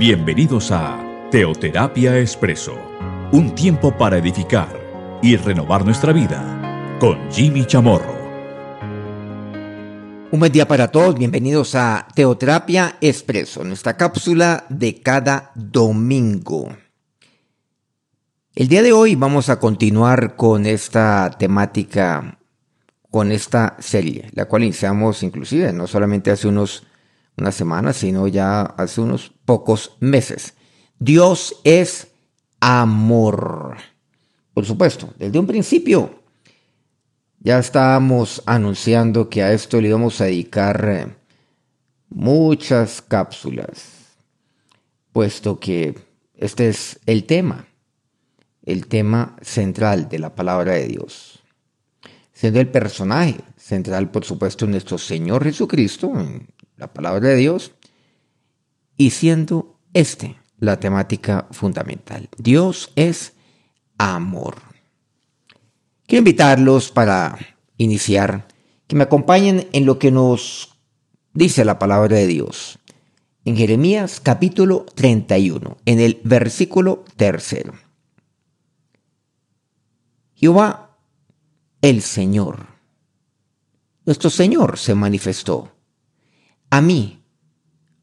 Bienvenidos a Teoterapia Expreso, un tiempo para edificar y renovar nuestra vida con Jimmy Chamorro. Un buen día para todos, bienvenidos a Teoterapia Expreso, nuestra cápsula de cada domingo. El día de hoy vamos a continuar con esta temática, con esta serie, la cual iniciamos inclusive no solamente hace unos unas semanas, sino ya hace unos pocos meses. Dios es amor. Por supuesto, desde un principio ya estábamos anunciando que a esto le íbamos a dedicar eh, muchas cápsulas, puesto que este es el tema, el tema central de la palabra de Dios. Siendo el personaje central, por supuesto, nuestro Señor Jesucristo, la palabra de Dios, y siendo este la temática fundamental. Dios es amor. Quiero invitarlos para iniciar que me acompañen en lo que nos dice la palabra de Dios. En Jeremías capítulo 31, en el versículo tercero. Jehová, el Señor, nuestro Señor se manifestó a mí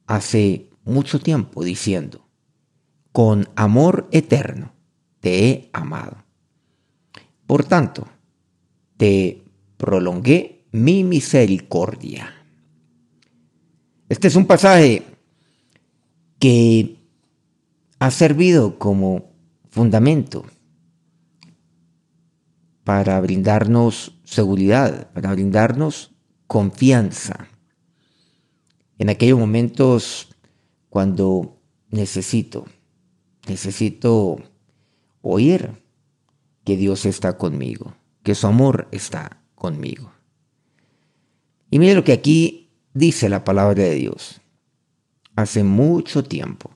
hace mucho tiempo diciendo, con amor eterno te he amado. Por tanto, te prolongué mi misericordia. Este es un pasaje que ha servido como fundamento para brindarnos seguridad, para brindarnos confianza. En aquellos momentos cuando necesito necesito oír que Dios está conmigo, que su amor está conmigo. Y mire lo que aquí dice la palabra de Dios. Hace mucho tiempo.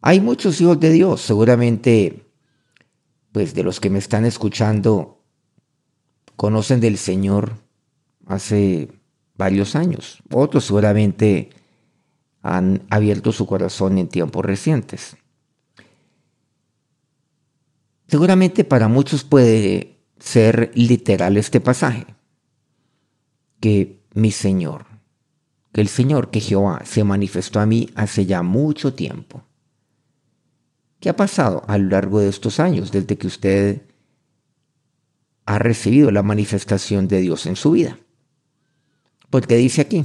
Hay muchos hijos de Dios, seguramente, pues de los que me están escuchando, conocen del Señor hace varios años. Otros seguramente han abierto su corazón en tiempos recientes. Seguramente para muchos puede ser literal este pasaje, que mi Señor, que el Señor, que Jehová se manifestó a mí hace ya mucho tiempo. ¿Qué ha pasado a lo largo de estos años desde que usted ha recibido la manifestación de Dios en su vida? Porque dice aquí,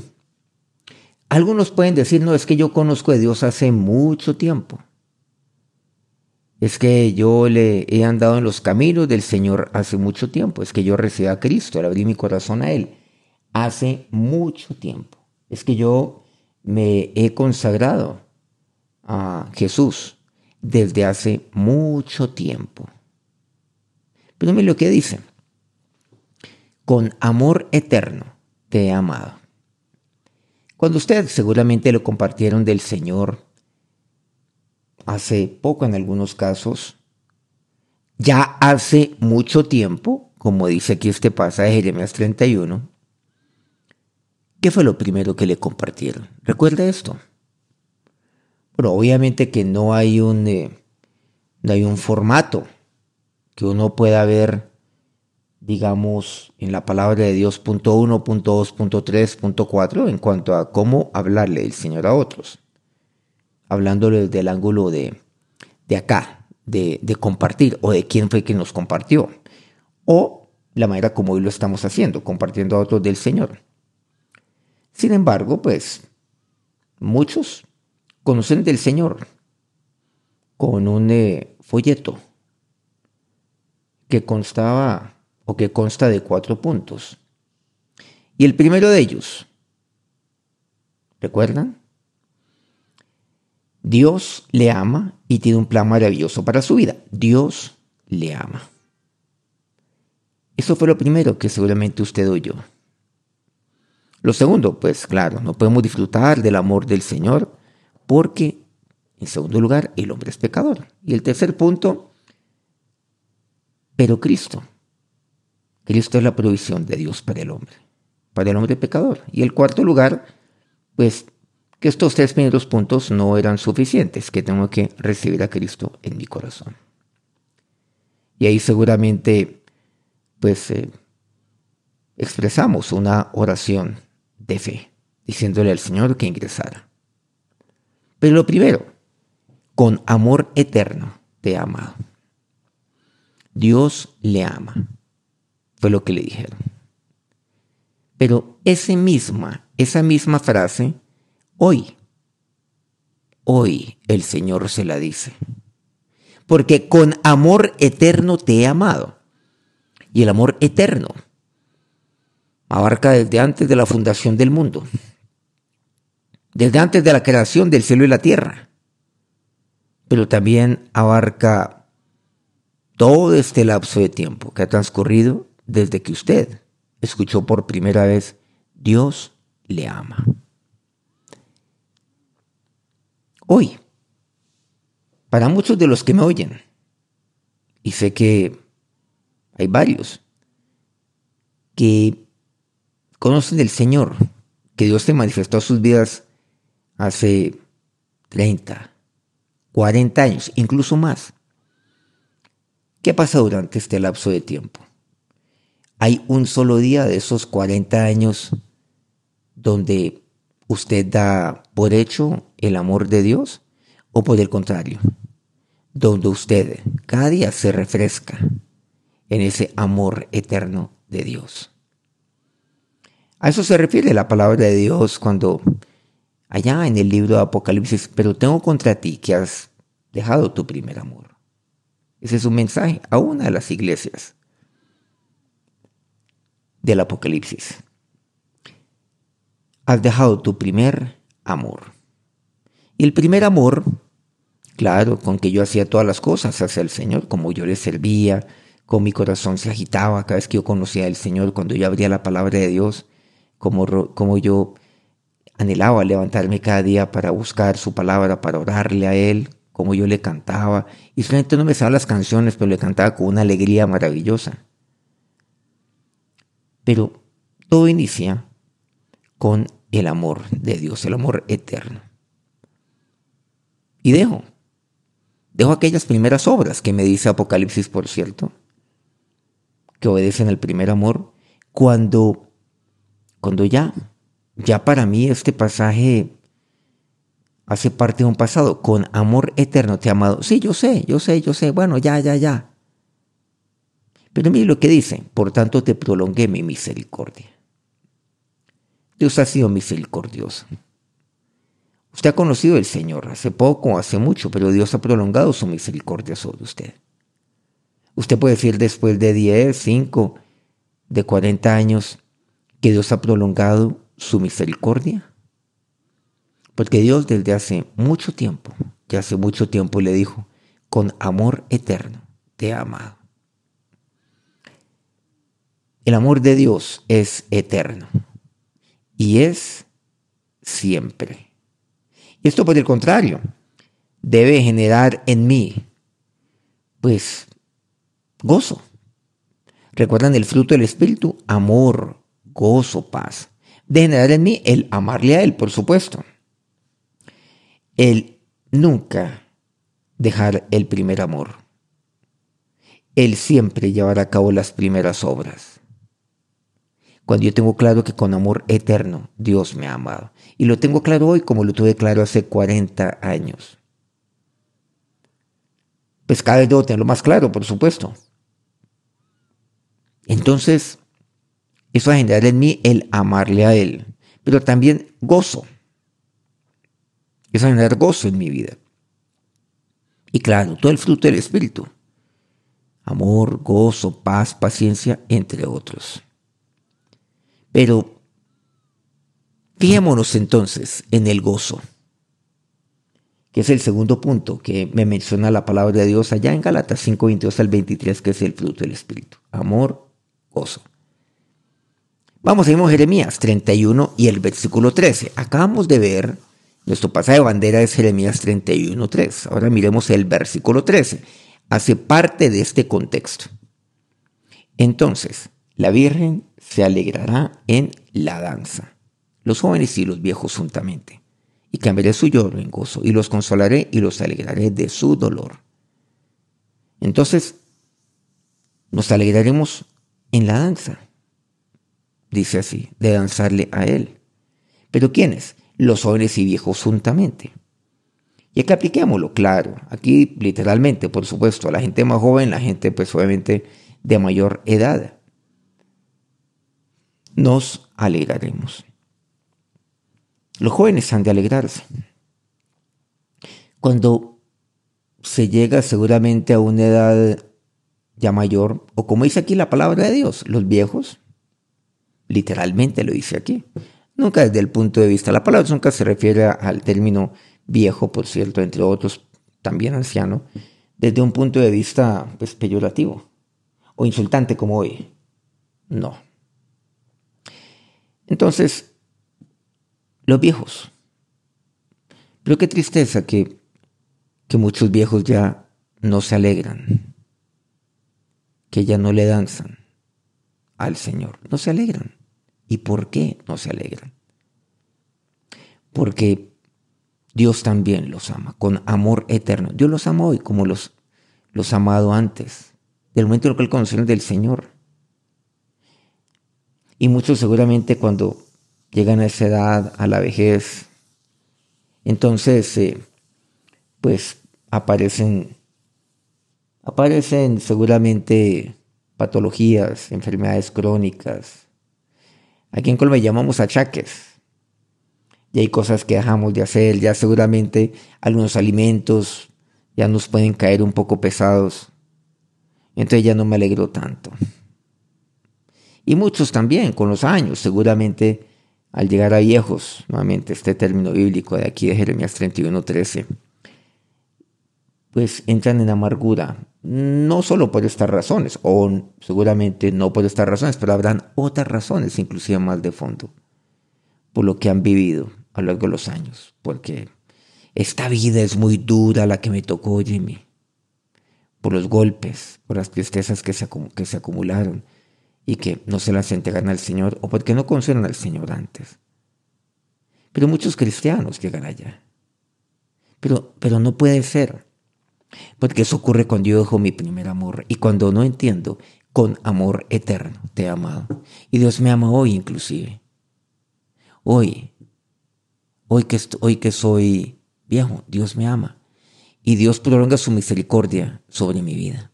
algunos pueden decir, no, es que yo conozco a Dios hace mucho tiempo. Es que yo le he andado en los caminos del Señor hace mucho tiempo, es que yo recibí a Cristo, le abrí mi corazón a Él hace mucho tiempo, es que yo me he consagrado a Jesús desde hace mucho tiempo. Pero mire lo que dice, con amor eterno te he amado. Cuando usted seguramente lo compartieron del Señor, hace poco en algunos casos, ya hace mucho tiempo, como dice aquí este pasaje de Jeremías 31, ¿qué fue lo primero que le compartieron? ¿Recuerda esto? Pero obviamente que no hay un, eh, no hay un formato que uno pueda ver, digamos, en la palabra de Dios, punto uno, punto dos, punto tres, punto cuatro, en cuanto a cómo hablarle el Señor a otros hablándole desde el ángulo de, de acá, de, de, compartir, o de quién fue quien nos compartió, o la manera como hoy lo estamos haciendo, compartiendo a otros del Señor. Sin embargo, pues muchos conocen del Señor con un eh, folleto que constaba o que consta de cuatro puntos. Y el primero de ellos, ¿recuerdan? Dios le ama y tiene un plan maravilloso para su vida. Dios le ama. Eso fue lo primero que seguramente usted oyó. Lo segundo, pues claro, no podemos disfrutar del amor del Señor porque, en segundo lugar, el hombre es pecador. Y el tercer punto, pero Cristo. Cristo es la provisión de Dios para el hombre, para el hombre pecador. Y el cuarto lugar, pues que estos tres primeros puntos no eran suficientes, que tengo que recibir a Cristo en mi corazón. Y ahí seguramente, pues, eh, expresamos una oración de fe, diciéndole al Señor que ingresara. Pero lo primero, con amor eterno te ha amado. Dios le ama, fue lo que le dijeron. Pero esa misma, esa misma frase, hoy, hoy el Señor se la dice. Porque con amor eterno te he amado. Y el amor eterno abarca desde antes de la fundación del mundo, desde antes de la creación del cielo y la tierra, pero también abarca todo este lapso de tiempo que ha transcurrido desde que usted escuchó por primera vez, Dios le ama. Hoy, para muchos de los que me oyen, y sé que hay varios que conocen del Señor, que Dios te manifestó a sus vidas hace 30, 40 años, incluso más. ¿Qué pasa durante este lapso de tiempo? Hay un solo día de esos 40 años donde usted da por hecho el amor de Dios o por el contrario, donde usted cada día se refresca en ese amor eterno de Dios. A eso se refiere la palabra de Dios cuando allá en el libro de Apocalipsis, pero tengo contra ti que has dejado tu primer amor. Ese es un mensaje a una de las iglesias del Apocalipsis. Has dejado tu primer amor. Y el primer amor, claro, con que yo hacía todas las cosas hacia el Señor, como yo le servía, con mi corazón se agitaba cada vez que yo conocía al Señor, cuando yo abría la palabra de Dios, como, yo anhelaba levantarme cada día para buscar su palabra, para orarle a Él, como yo le cantaba. Y solamente no me sabía las canciones, pero le cantaba con una alegría maravillosa. Pero todo inicia con el amor de Dios, el amor eterno. Y dejo, dejo aquellas primeras obras que me dice Apocalipsis, por cierto, que obedecen al primer amor, cuando cuando ya, ya para mí este pasaje hace parte de un pasado, con amor eterno te amado. Sí, yo sé, yo sé, yo sé, bueno, ya, ya, ya. Pero mire lo que dice, por tanto te prolongué mi misericordia. Dios ha sido misericordioso. Usted ha conocido al Señor hace poco, hace mucho, pero Dios ha prolongado su misericordia sobre usted. Usted puede decir después de 10, 5, de 40 años, que Dios ha prolongado su misericordia? Porque Dios desde hace mucho tiempo, ya hace mucho tiempo le dijo, con amor eterno te he amado. El amor de Dios es eterno y es siempre. Y esto por el contrario, debe generar en mí, pues, gozo. ¿Recuerdan el fruto del Espíritu? Amor, gozo, paz. De generar en mí el amarle a Él, por supuesto. El nunca dejar el primer amor. El siempre llevar a cabo las primeras obras. Cuando yo tengo claro que con amor eterno Dios me ha amado. Y lo tengo claro hoy como lo tuve claro hace 40 años. Pues cada vez debo tenerlo más claro, por supuesto. Entonces, eso va a generar en mí el amarle a Él, pero también gozo. Eso va a generar gozo en mi vida. Y claro, todo el fruto del Espíritu. Amor, gozo, paz, paciencia, entre otros. Pero fijémonos entonces en el gozo, que es el segundo punto que me menciona la palabra de Dios allá en Galatas 5, 22 al 23, que es el fruto del Espíritu. Amor, gozo. Vamos, seguimos Jeremías 31 y el versículo 13. Acabamos de ver, nuestro pasaje de bandera es Jeremías 31, 3. Ahora miremos el versículo 13. Hace parte de este contexto. Entonces, la Virgen se alegrará en la danza, los jóvenes y los viejos juntamente, y cambiaré su lloro en gozo, y los consolaré y los alegraré de su dolor. Entonces, nos alegraremos en la danza, dice así, de danzarle a Él. ¿Pero quiénes? Los jóvenes y viejos juntamente. Y aquí apliquémoslo, claro, aquí literalmente, por supuesto, la gente más joven, la gente pues obviamente de mayor edad. Nos alegraremos. Los jóvenes han de alegrarse. Cuando se llega seguramente a una edad ya mayor, o como dice aquí la palabra de Dios, los viejos, literalmente lo dice aquí, nunca desde el punto de vista, la palabra nunca se refiere al término viejo, por cierto, entre otros, también anciano, desde un punto de vista pues, peyorativo o insultante como hoy. No. Entonces, los viejos. Pero qué tristeza que, que muchos viejos ya no se alegran, que ya no le danzan al Señor, no se alegran. ¿Y por qué no se alegran? Porque Dios también los ama, con amor eterno. Dios los ama hoy como los, los amado antes, del momento en el que conocieron del Señor. Y muchos seguramente cuando llegan a esa edad, a la vejez, entonces eh, pues aparecen, aparecen seguramente patologías, enfermedades crónicas. Aquí en Colombia llamamos achaques y hay cosas que dejamos de hacer, ya seguramente algunos alimentos ya nos pueden caer un poco pesados, entonces ya no me alegro tanto. Y muchos también, con los años, seguramente al llegar a viejos, nuevamente este término bíblico de aquí de Jeremías 31:13, pues entran en amargura, no solo por estas razones, o seguramente no por estas razones, pero habrán otras razones, inclusive más de fondo, por lo que han vivido a lo largo de los años, porque esta vida es muy dura la que me tocó, Jimmy, por los golpes, por las tristezas que se, que se acumularon y que no se las entregan al Señor o porque no conocieron al Señor antes. Pero muchos cristianos llegan allá. Pero, pero no puede ser, porque eso ocurre cuando yo dejo mi primer amor y cuando no entiendo con amor eterno te he amado. Y Dios me ama hoy inclusive. Hoy Hoy que, hoy que soy viejo, Dios me ama. Y Dios prolonga su misericordia sobre mi vida.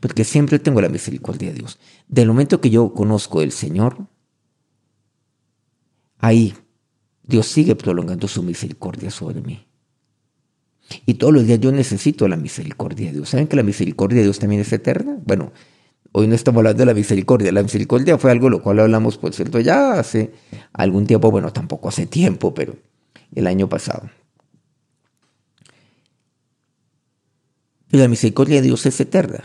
Porque siempre tengo la misericordia de Dios. Del momento que yo conozco el Señor, ahí Dios sigue prolongando su misericordia sobre mí. Y todos los días yo necesito la misericordia de Dios. ¿Saben que la misericordia de Dios también es eterna? Bueno, hoy no estamos hablando de la misericordia. La misericordia fue algo lo cual hablamos, por cierto, ya hace algún tiempo, bueno, tampoco hace tiempo, pero el año pasado. Pero la misericordia de Dios es eterna.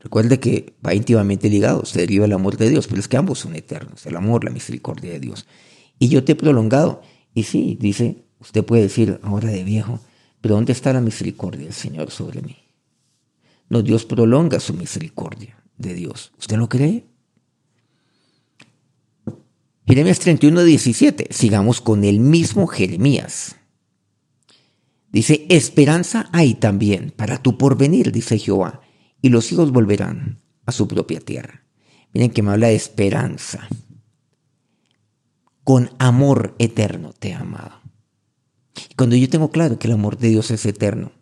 Recuerde que va íntimamente ligado, se deriva el amor de Dios, pero es que ambos son eternos, el amor, la misericordia de Dios. Y yo te he prolongado. Y sí, dice, usted puede decir ahora de viejo, pero ¿dónde está la misericordia del Señor sobre mí? No, Dios prolonga su misericordia de Dios. ¿Usted lo cree? Jeremías 31, 17. Sigamos con el mismo Jeremías. Dice, esperanza hay también para tu porvenir, dice Jehová, y los hijos volverán a su propia tierra. Miren que me habla de esperanza. Con amor eterno te he amado. Y cuando yo tengo claro que el amor de Dios es eterno,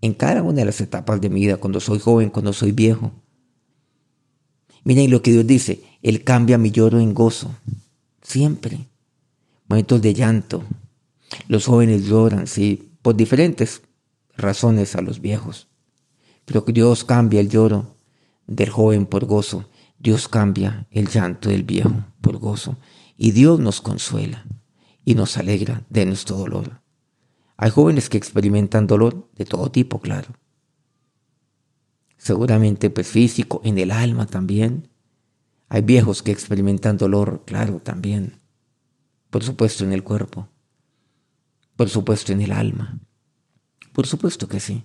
en cada una de las etapas de mi vida, cuando soy joven, cuando soy viejo. Miren lo que Dios dice, Él cambia mi lloro en gozo, siempre. Momentos de llanto. Los jóvenes lloran, sí, por diferentes razones a los viejos. Pero Dios cambia el lloro del joven por gozo. Dios cambia el llanto del viejo por gozo. Y Dios nos consuela y nos alegra de nuestro dolor. Hay jóvenes que experimentan dolor de todo tipo, claro. Seguramente pues físico, en el alma también. Hay viejos que experimentan dolor, claro, también. Por supuesto en el cuerpo. Por supuesto en el alma. Por supuesto que sí.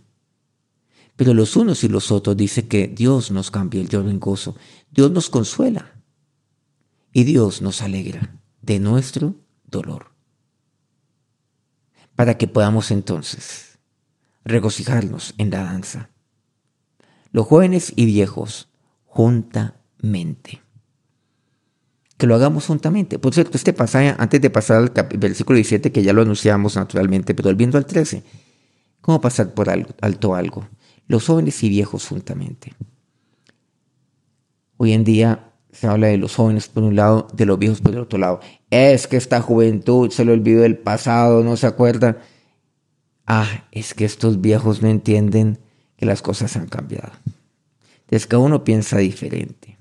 Pero los unos y los otros dice que Dios nos cambia el lloro en gozo. Dios nos consuela. Y Dios nos alegra de nuestro dolor. para que podamos entonces regocijarnos en la danza. Los jóvenes y viejos, juntamente. Que lo hagamos juntamente. Por cierto, este pasaje, antes de pasar al versículo 17, que ya lo anunciamos naturalmente, pero volviendo al 13, ¿cómo pasar por alto algo? Los jóvenes y viejos juntamente. Hoy en día se habla de los jóvenes por un lado, de los viejos por el otro lado. Es que esta juventud se le olvidó del pasado, no se acuerda. Ah, es que estos viejos no entienden que las cosas han cambiado. Entonces cada uno piensa diferente.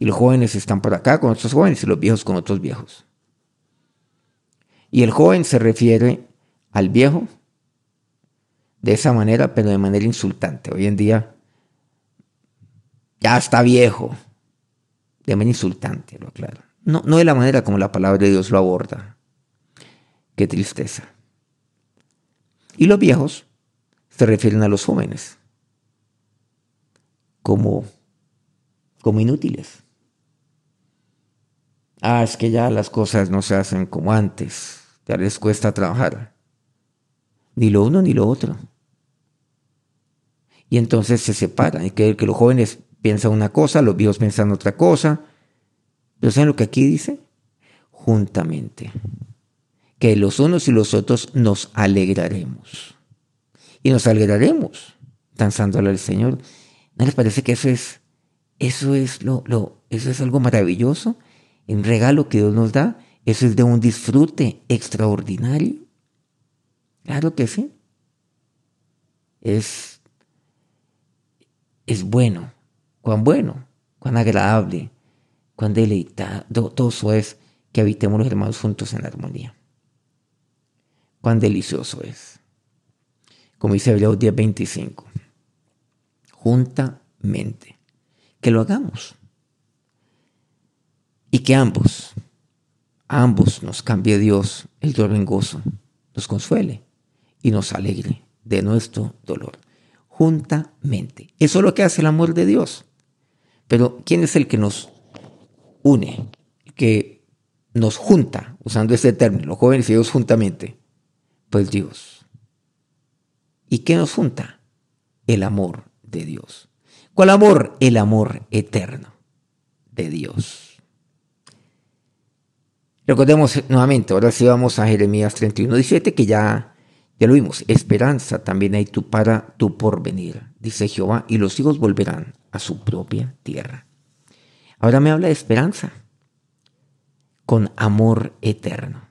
Y los jóvenes están por acá con otros jóvenes y los viejos con otros viejos. Y el joven se refiere al viejo de esa manera, pero de manera insultante. Hoy en día ya está viejo. De manera insultante, lo aclaro. No, no de la manera como la palabra de Dios lo aborda. Qué tristeza. Y los viejos se refieren a los jóvenes como, como inútiles. Ah, es que ya las cosas no se hacen como antes, ya les cuesta trabajar. Ni lo uno ni lo otro. Y entonces se separan. Y que, que los jóvenes piensan una cosa, los viejos piensan otra cosa. Pero ¿saben lo que aquí dice? Juntamente. Que los unos y los otros nos alegraremos y nos alegraremos danzándole al Señor. ¿No les parece que eso es, eso es lo, lo, eso es algo maravilloso? Un regalo que Dios nos da, eso es de un disfrute extraordinario. Claro que sí. Es, es bueno, cuán bueno, cuán agradable, cuán deleitoso es que habitemos los hermanos juntos en armonía. Cuán delicioso es como dice Hebreos 10:25. Juntamente. Que lo hagamos. Y que ambos, ambos nos cambie Dios el dolor en gozo, nos consuele y nos alegre de nuestro dolor. Juntamente. Eso es lo que hace el amor de Dios. Pero ¿quién es el que nos une? que nos junta, usando este término, los jóvenes y Dios juntamente. Pues Dios. ¿Y qué nos junta? El amor de Dios. ¿Cuál amor? El amor eterno de Dios. Recordemos nuevamente, ahora sí vamos a Jeremías 31, 17, que ya, ya lo vimos. Esperanza también hay tú para tu porvenir, dice Jehová, y los hijos volverán a su propia tierra. Ahora me habla de esperanza con amor eterno.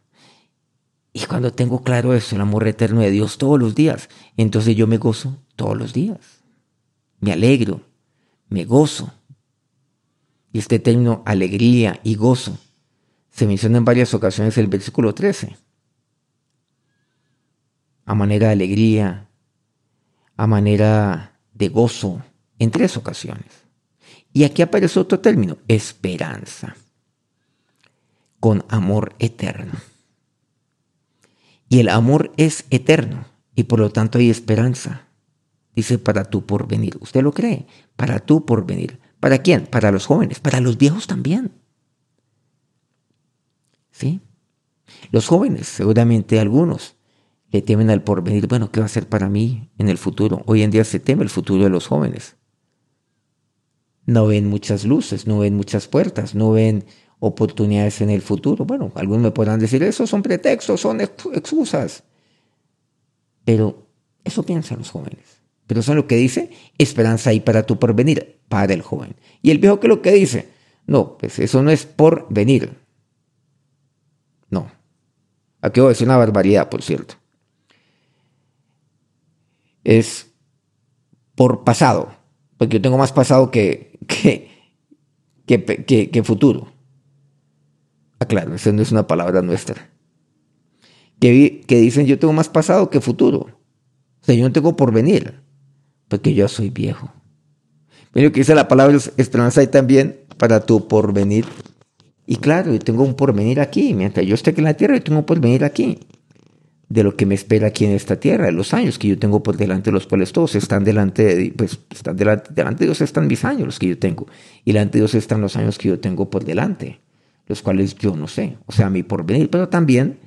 Y cuando tengo claro eso, el amor eterno de Dios todos los días, entonces yo me gozo todos los días. Me alegro, me gozo. Y este término alegría y gozo se menciona en varias ocasiones en el versículo 13. A manera de alegría, a manera de gozo, en tres ocasiones. Y aquí aparece otro término, esperanza, con amor eterno. Y el amor es eterno y por lo tanto hay esperanza. Dice para tu porvenir. ¿Usted lo cree? Para tu porvenir. ¿Para quién? Para los jóvenes, para los viejos también. ¿Sí? Los jóvenes, seguramente algunos, le temen al porvenir. Bueno, ¿qué va a ser para mí en el futuro? Hoy en día se teme el futuro de los jóvenes. No ven muchas luces, no ven muchas puertas, no ven oportunidades en el futuro. Bueno, algunos me podrán decir, eso son pretextos, son excusas. Pero eso piensan los jóvenes. Pero eso es lo que dice, esperanza ahí para tu porvenir, para el joven. Y el viejo que lo que dice, no, pues eso no es por venir. No. Aquí voy a decir una barbaridad, por cierto. Es por pasado, porque yo tengo más pasado que, que, que, que futuro. Ah, claro, esa no es una palabra nuestra. Que, que dicen yo tengo más pasado que futuro. O sea, yo no tengo porvenir, porque yo soy viejo. Pero que dice la palabra esperanza ahí también para tu porvenir. Y claro, yo tengo un porvenir aquí. Mientras yo esté aquí en la tierra, yo tengo un porvenir aquí. De lo que me espera aquí en esta tierra, de los años que yo tengo por delante, los cuales todos están delante de, pues, están delante, delante de Dios están mis años los que yo tengo. Y delante de Dios están los años que yo tengo por delante los cuales yo no sé, o sea, mi porvenir, pero también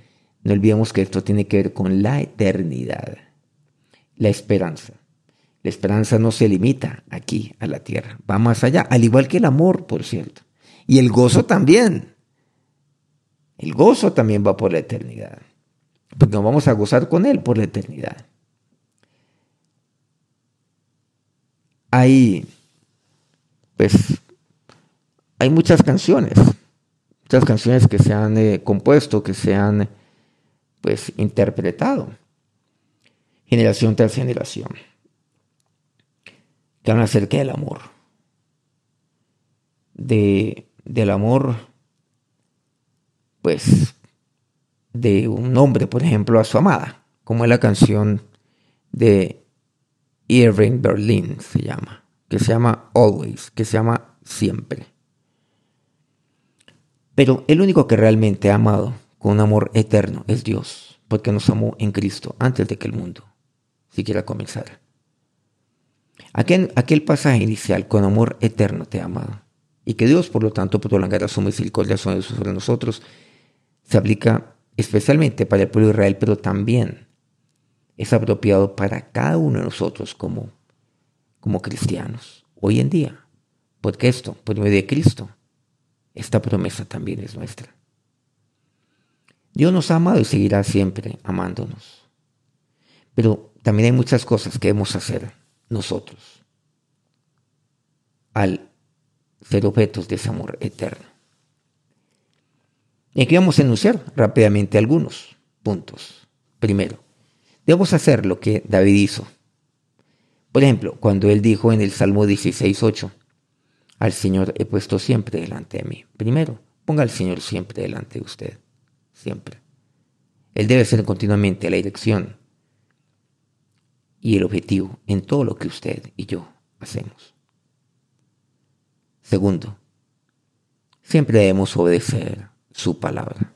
No olvidemos que esto tiene que ver con la eternidad, la esperanza. La esperanza no se limita aquí a la tierra, va más allá, al igual que el amor, por cierto. Y el gozo también. El gozo también va por la eternidad, porque nos vamos a gozar con Él por la eternidad. Hay, pues, hay muchas canciones, muchas canciones que se han eh, compuesto, que se han, pues, interpretado, generación tras generación, que hablan acerca del amor, de, del amor, pues, de un hombre, por ejemplo, a su amada, como es la canción de Irving Berlin, se llama, que se llama Always, que se llama Siempre. Pero el único que realmente ha amado con amor eterno es Dios, porque nos amó en Cristo antes de que el mundo siquiera comenzara. Aquel, aquel pasaje inicial, con amor eterno te ha amado, y que Dios, por lo tanto, prolongará su misericordia sobre nosotros, se aplica especialmente para el pueblo de Israel, pero también es apropiado para cada uno de nosotros como, como cristianos, hoy en día. Porque esto, por medio de Cristo, esta promesa también es nuestra. Dios nos ha amado y seguirá siempre amándonos. Pero también hay muchas cosas que debemos hacer nosotros al ser objetos de ese amor eterno. Y aquí vamos a enunciar rápidamente algunos puntos. Primero, debemos hacer lo que David hizo. Por ejemplo, cuando él dijo en el Salmo 16.8, al Señor he puesto siempre delante de mí. Primero, ponga al Señor siempre delante de usted. Siempre. Él debe ser continuamente la dirección y el objetivo en todo lo que usted y yo hacemos. Segundo, siempre debemos obedecer su palabra.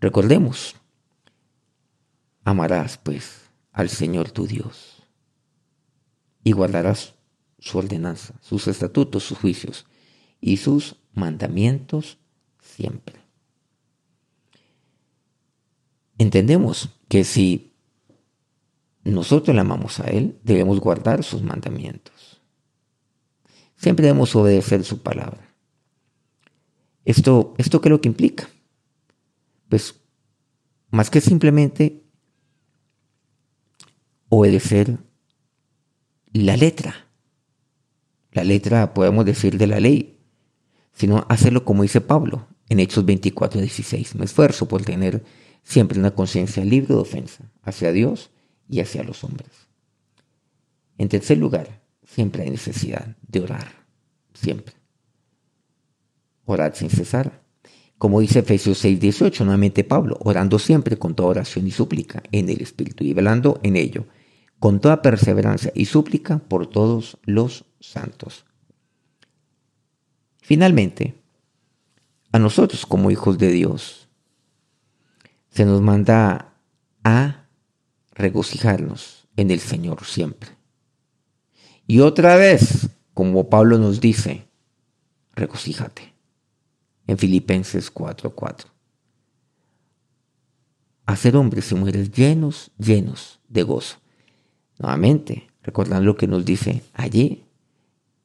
Recordemos, amarás pues al Señor tu Dios y guardarás su ordenanza, sus estatutos, sus juicios y sus mandamientos siempre. Entendemos que si nosotros le amamos a Él, debemos guardar sus mandamientos. Siempre debemos obedecer su palabra. ¿Esto, esto qué es lo que implica? Pues más que simplemente obedecer la letra, la letra, podemos decir, de la ley, sino hacerlo como dice Pablo en Hechos 24, 16. Me esfuerzo por tener siempre una conciencia libre de ofensa hacia Dios y hacia los hombres. En tercer lugar, siempre hay necesidad de orar, siempre. Orar sin cesar. Como dice Efesios 6, 18, nuevamente Pablo, orando siempre con toda oración y súplica en el Espíritu y velando en ello, con toda perseverancia y súplica por todos los santos. Finalmente, a nosotros como hijos de Dios, se nos manda a regocijarnos en el Señor siempre. Y otra vez, como Pablo nos dice, regocíjate en Filipenses 4:4. A ser hombres y mujeres llenos, llenos de gozo. Nuevamente, recordando lo que nos dice allí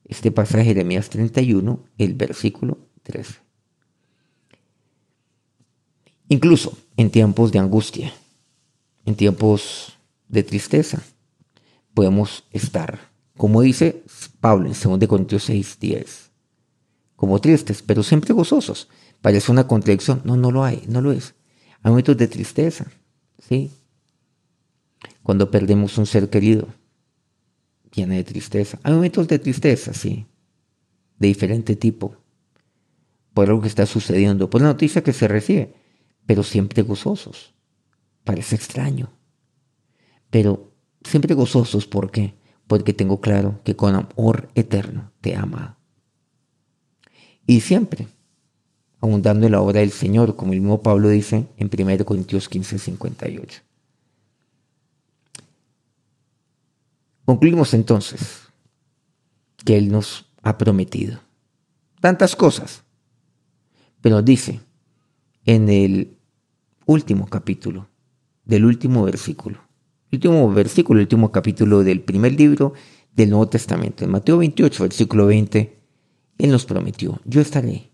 este pasaje de Jeremías 31, el versículo 13. Incluso en tiempos de angustia, en tiempos de tristeza, podemos estar, como dice Pablo en 2 Corintios 6, 10, como tristes, pero siempre gozosos. Parece una contradicción. No, no lo hay, no lo es. Hay momentos de tristeza, ¿sí? Cuando perdemos un ser querido, llena de tristeza. Hay momentos de tristeza, sí, de diferente tipo, por algo que está sucediendo, por la noticia que se recibe, pero siempre gozosos. Parece extraño, pero siempre gozosos, ¿por qué? Porque tengo claro que con amor eterno te ama. Y siempre, abundando en la obra del Señor, como el mismo Pablo dice en 1 Corintios 15, 58. Concluimos entonces que Él nos ha prometido tantas cosas, pero dice en el último capítulo, del último versículo. Último versículo, el último capítulo del primer libro del Nuevo Testamento. En Mateo 28, versículo 20, Él nos prometió, yo estaré,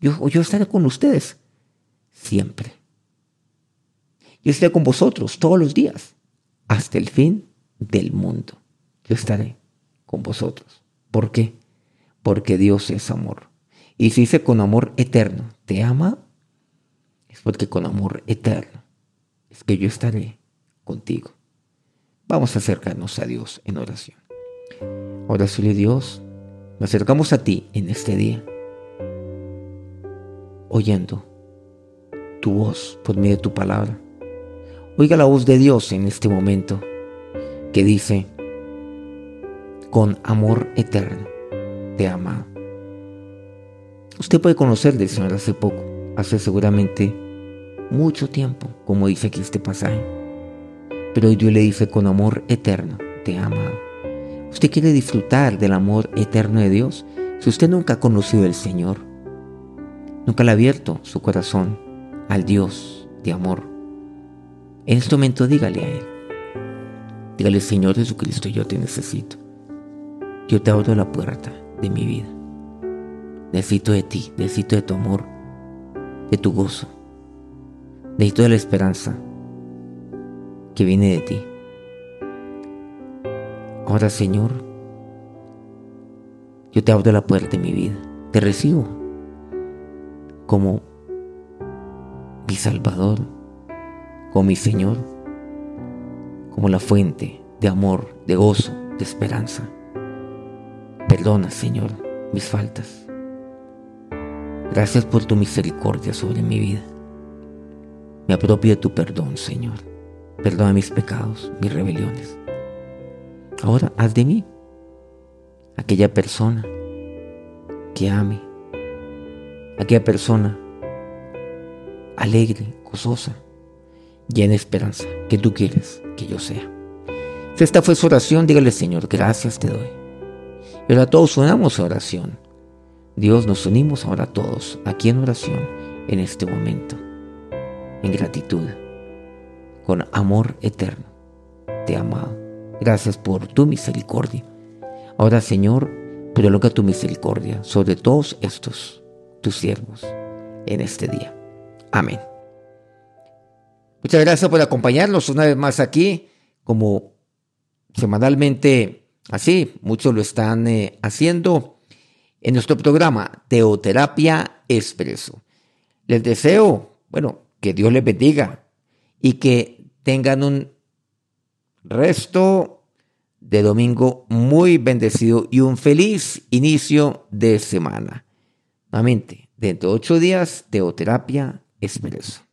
yo, yo estaré con ustedes siempre. Yo estaré con vosotros todos los días, hasta el fin del mundo. Yo estaré con vosotros. ¿Por qué? Porque Dios es amor. Y si dice con amor eterno, ¿te ama? Es porque con amor eterno es que yo estaré contigo. Vamos a acercarnos a Dios en oración. Oración de Dios, nos acercamos a ti en este día, oyendo tu voz por medio de tu palabra. Oiga la voz de Dios en este momento que dice, con amor eterno te ama. Usted puede conocer del Señor hace poco, hace seguramente mucho tiempo, como dice aquí este pasaje. Pero hoy Dios le dice, con amor eterno te ama. ¿Usted quiere disfrutar del amor eterno de Dios? Si usted nunca ha conocido al Señor, nunca le ha abierto su corazón al Dios de amor, en este momento dígale a Él. Dígale, Señor Jesucristo, yo te necesito. Yo te abro la puerta de mi vida. Necesito de ti, necesito de tu amor, de tu gozo. Necesito de la esperanza que viene de ti. Ahora, Señor, yo te abro la puerta de mi vida. Te recibo como mi Salvador, como mi Señor, como la fuente de amor, de gozo, de esperanza. Perdona, Señor, mis faltas. Gracias por tu misericordia sobre mi vida. Me apropio de tu perdón, Señor. Perdona mis pecados, mis rebeliones. Ahora haz de mí aquella persona que ame, aquella persona alegre, gozosa, llena de esperanza, que tú quieres que yo sea. Si esta fue su oración, dígale Señor, gracias te doy. Y ahora todos unamos a oración. Dios, nos unimos ahora todos aquí en oración en este momento, en gratitud, con amor eterno. Te amado. Gracias por tu misericordia. Ahora, Señor, prolonga tu misericordia sobre todos estos, tus siervos, en este día. Amén. Muchas gracias por acompañarnos una vez más aquí, como semanalmente así, muchos lo están eh, haciendo en nuestro programa Teoterapia Expreso. Les deseo, bueno, que Dios les bendiga y que tengan un resto de domingo muy bendecido y un feliz inicio de semana. Nuevamente, dentro de ocho días, Teoterapia Expreso.